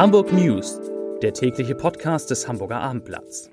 Hamburg News, der tägliche Podcast des Hamburger Abendblatts.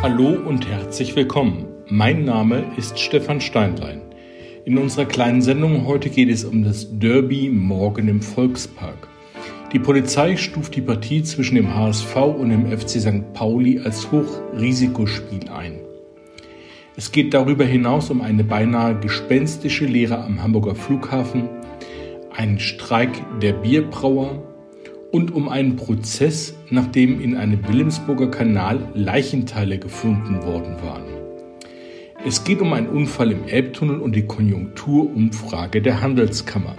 Hallo und herzlich willkommen. Mein Name ist Stefan Steinlein. In unserer kleinen Sendung heute geht es um das Derby morgen im Volkspark. Die Polizei stuft die Partie zwischen dem HSV und dem FC St. Pauli als Hochrisikospiel ein. Es geht darüber hinaus um eine beinahe gespenstische Lehre am Hamburger Flughafen, einen Streik der Bierbrauer und um einen Prozess, nachdem in einem Wilhelmsburger Kanal Leichenteile gefunden worden waren. Es geht um einen Unfall im Elbtunnel und die Konjunkturumfrage der Handelskammer.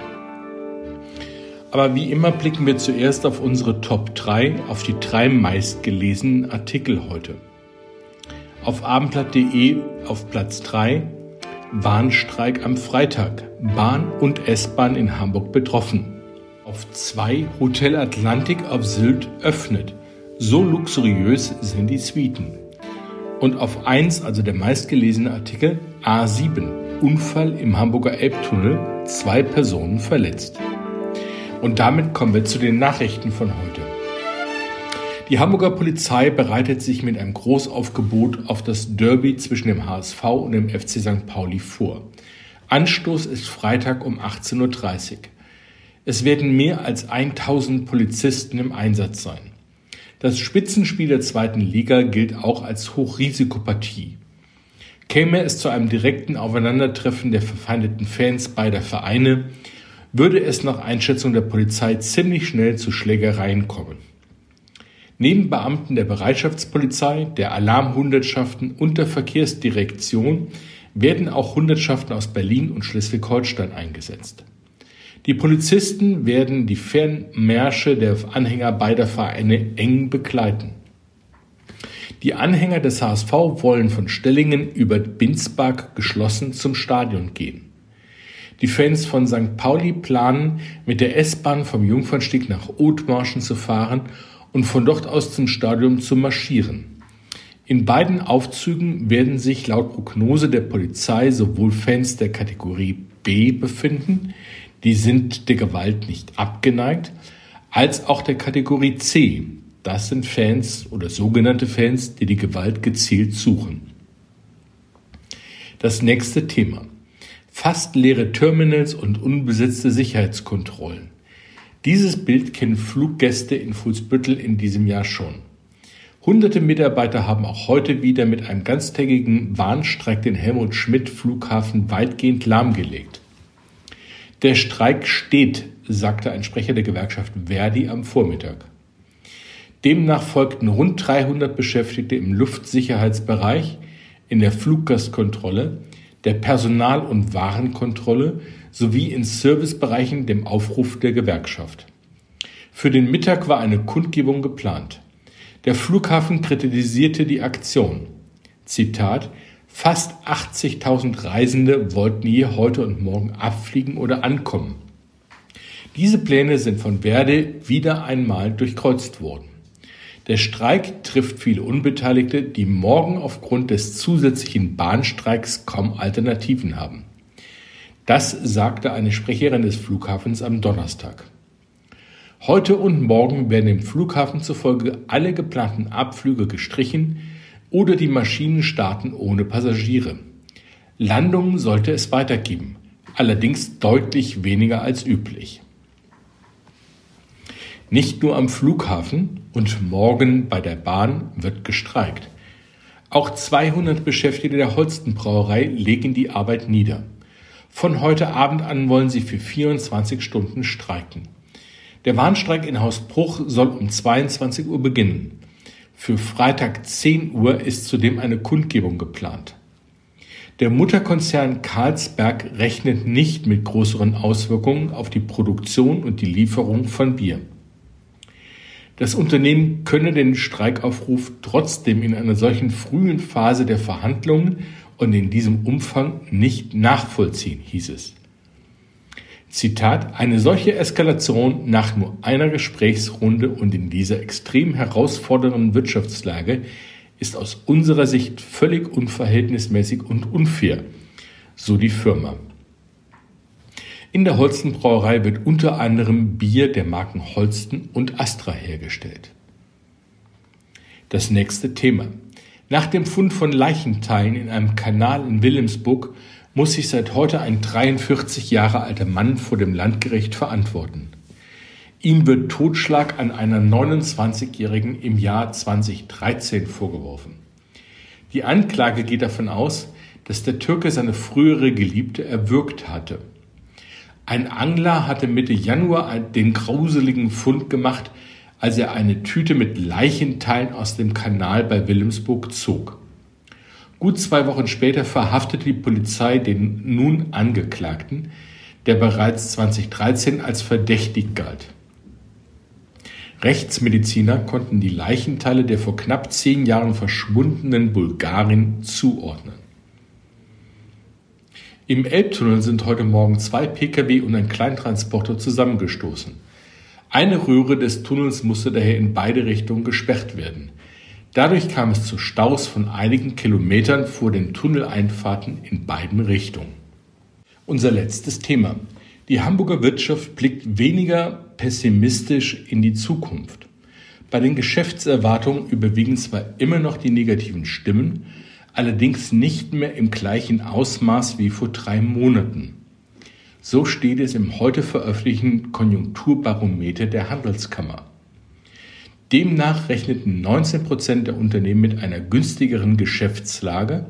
Aber wie immer blicken wir zuerst auf unsere Top 3, auf die drei meistgelesenen Artikel heute. Auf abendblatt.de auf Platz 3 Bahnstreik am Freitag. Bahn und S-Bahn in Hamburg betroffen. Auf 2 Hotel Atlantik auf Sylt öffnet. So luxuriös sind die Suiten. Und auf 1, also der meistgelesene Artikel, A7. Unfall im Hamburger Elbtunnel, zwei Personen verletzt. Und damit kommen wir zu den Nachrichten von heute. Die Hamburger Polizei bereitet sich mit einem Großaufgebot auf das Derby zwischen dem HSV und dem FC St. Pauli vor. Anstoß ist Freitag um 18.30 Uhr. Es werden mehr als 1000 Polizisten im Einsatz sein. Das Spitzenspiel der zweiten Liga gilt auch als Hochrisikopartie. Käme es zu einem direkten Aufeinandertreffen der verfeindeten Fans beider Vereine, würde es nach Einschätzung der Polizei ziemlich schnell zu Schlägereien kommen. Neben Beamten der Bereitschaftspolizei, der Alarmhundertschaften und der Verkehrsdirektion werden auch Hundertschaften aus Berlin und Schleswig-Holstein eingesetzt. Die Polizisten werden die Fernmärsche der Anhänger beider Vereine eng begleiten. Die Anhänger des HSV wollen von Stellingen über Binsbach geschlossen zum Stadion gehen. Die Fans von St. Pauli planen, mit der S-Bahn vom Jungfernstieg nach Othmarschen zu fahren und von dort aus zum Stadion zu marschieren. In beiden Aufzügen werden sich laut Prognose der Polizei sowohl Fans der Kategorie B befinden, die sind der Gewalt nicht abgeneigt, als auch der Kategorie C, das sind Fans oder sogenannte Fans, die die Gewalt gezielt suchen. Das nächste Thema. Fast leere Terminals und unbesetzte Sicherheitskontrollen. Dieses Bild kennen Fluggäste in Fuhlsbüttel in diesem Jahr schon. Hunderte Mitarbeiter haben auch heute wieder mit einem ganztägigen Warnstreik den Helmut Schmidt Flughafen weitgehend lahmgelegt. Der Streik steht, sagte ein Sprecher der Gewerkschaft Verdi am Vormittag. Demnach folgten rund 300 Beschäftigte im Luftsicherheitsbereich, in der Fluggastkontrolle, der Personal- und Warenkontrolle sowie in Servicebereichen dem Aufruf der Gewerkschaft. Für den Mittag war eine Kundgebung geplant. Der Flughafen kritisierte die Aktion. Zitat Fast 80.000 Reisende wollten hier heute und morgen abfliegen oder ankommen. Diese Pläne sind von Verde wieder einmal durchkreuzt worden. Der Streik trifft viele Unbeteiligte, die morgen aufgrund des zusätzlichen Bahnstreiks kaum Alternativen haben. Das sagte eine Sprecherin des Flughafens am Donnerstag. Heute und morgen werden dem Flughafen zufolge alle geplanten Abflüge gestrichen oder die Maschinen starten ohne Passagiere. Landungen sollte es weitergeben, allerdings deutlich weniger als üblich. Nicht nur am Flughafen und morgen bei der Bahn wird gestreikt. Auch 200 Beschäftigte der Holstenbrauerei legen die Arbeit nieder. Von heute Abend an wollen sie für 24 Stunden streiken. Der Warnstreik in Haus Bruch soll um 22 Uhr beginnen. Für Freitag 10 Uhr ist zudem eine Kundgebung geplant. Der Mutterkonzern Carlsberg rechnet nicht mit größeren Auswirkungen auf die Produktion und die Lieferung von Bier. Das Unternehmen könne den Streikaufruf trotzdem in einer solchen frühen Phase der Verhandlungen und in diesem Umfang nicht nachvollziehen, hieß es. Zitat, eine solche Eskalation nach nur einer Gesprächsrunde und in dieser extrem herausfordernden Wirtschaftslage ist aus unserer Sicht völlig unverhältnismäßig und unfair, so die Firma. In der Holsten Brauerei wird unter anderem Bier der Marken Holsten und Astra hergestellt. Das nächste Thema. Nach dem Fund von Leichenteilen in einem Kanal in Wilhelmsburg muss sich seit heute ein 43 Jahre alter Mann vor dem Landgericht verantworten. Ihm wird Totschlag an einer 29-Jährigen im Jahr 2013 vorgeworfen. Die Anklage geht davon aus, dass der Türke seine frühere Geliebte erwürgt hatte. Ein Angler hatte Mitte Januar den grauseligen Fund gemacht, als er eine Tüte mit Leichenteilen aus dem Kanal bei Wilhelmsburg zog. Gut zwei Wochen später verhaftete die Polizei den nun Angeklagten, der bereits 2013 als verdächtig galt. Rechtsmediziner konnten die Leichenteile der vor knapp zehn Jahren verschwundenen Bulgarin zuordnen. Im Elbtunnel sind heute Morgen zwei Pkw und ein Kleintransporter zusammengestoßen. Eine Röhre des Tunnels musste daher in beide Richtungen gesperrt werden. Dadurch kam es zu Staus von einigen Kilometern vor den Tunneleinfahrten in beiden Richtungen. Unser letztes Thema. Die Hamburger Wirtschaft blickt weniger pessimistisch in die Zukunft. Bei den Geschäftserwartungen überwiegen zwar immer noch die negativen Stimmen, allerdings nicht mehr im gleichen Ausmaß wie vor drei Monaten. So steht es im heute veröffentlichten Konjunkturbarometer der Handelskammer. Demnach rechneten 19 Prozent der Unternehmen mit einer günstigeren Geschäftslage,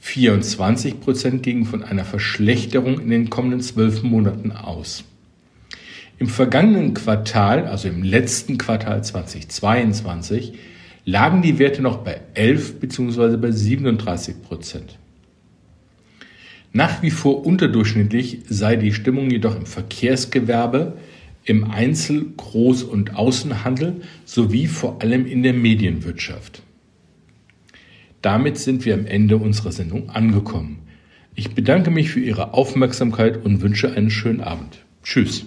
24 Prozent gingen von einer Verschlechterung in den kommenden zwölf Monaten aus. Im vergangenen Quartal, also im letzten Quartal 2022, lagen die Werte noch bei 11 bzw. bei 37 Prozent. Nach wie vor unterdurchschnittlich sei die Stimmung jedoch im Verkehrsgewerbe, im Einzel-, Groß- und Außenhandel sowie vor allem in der Medienwirtschaft. Damit sind wir am Ende unserer Sendung angekommen. Ich bedanke mich für Ihre Aufmerksamkeit und wünsche einen schönen Abend. Tschüss.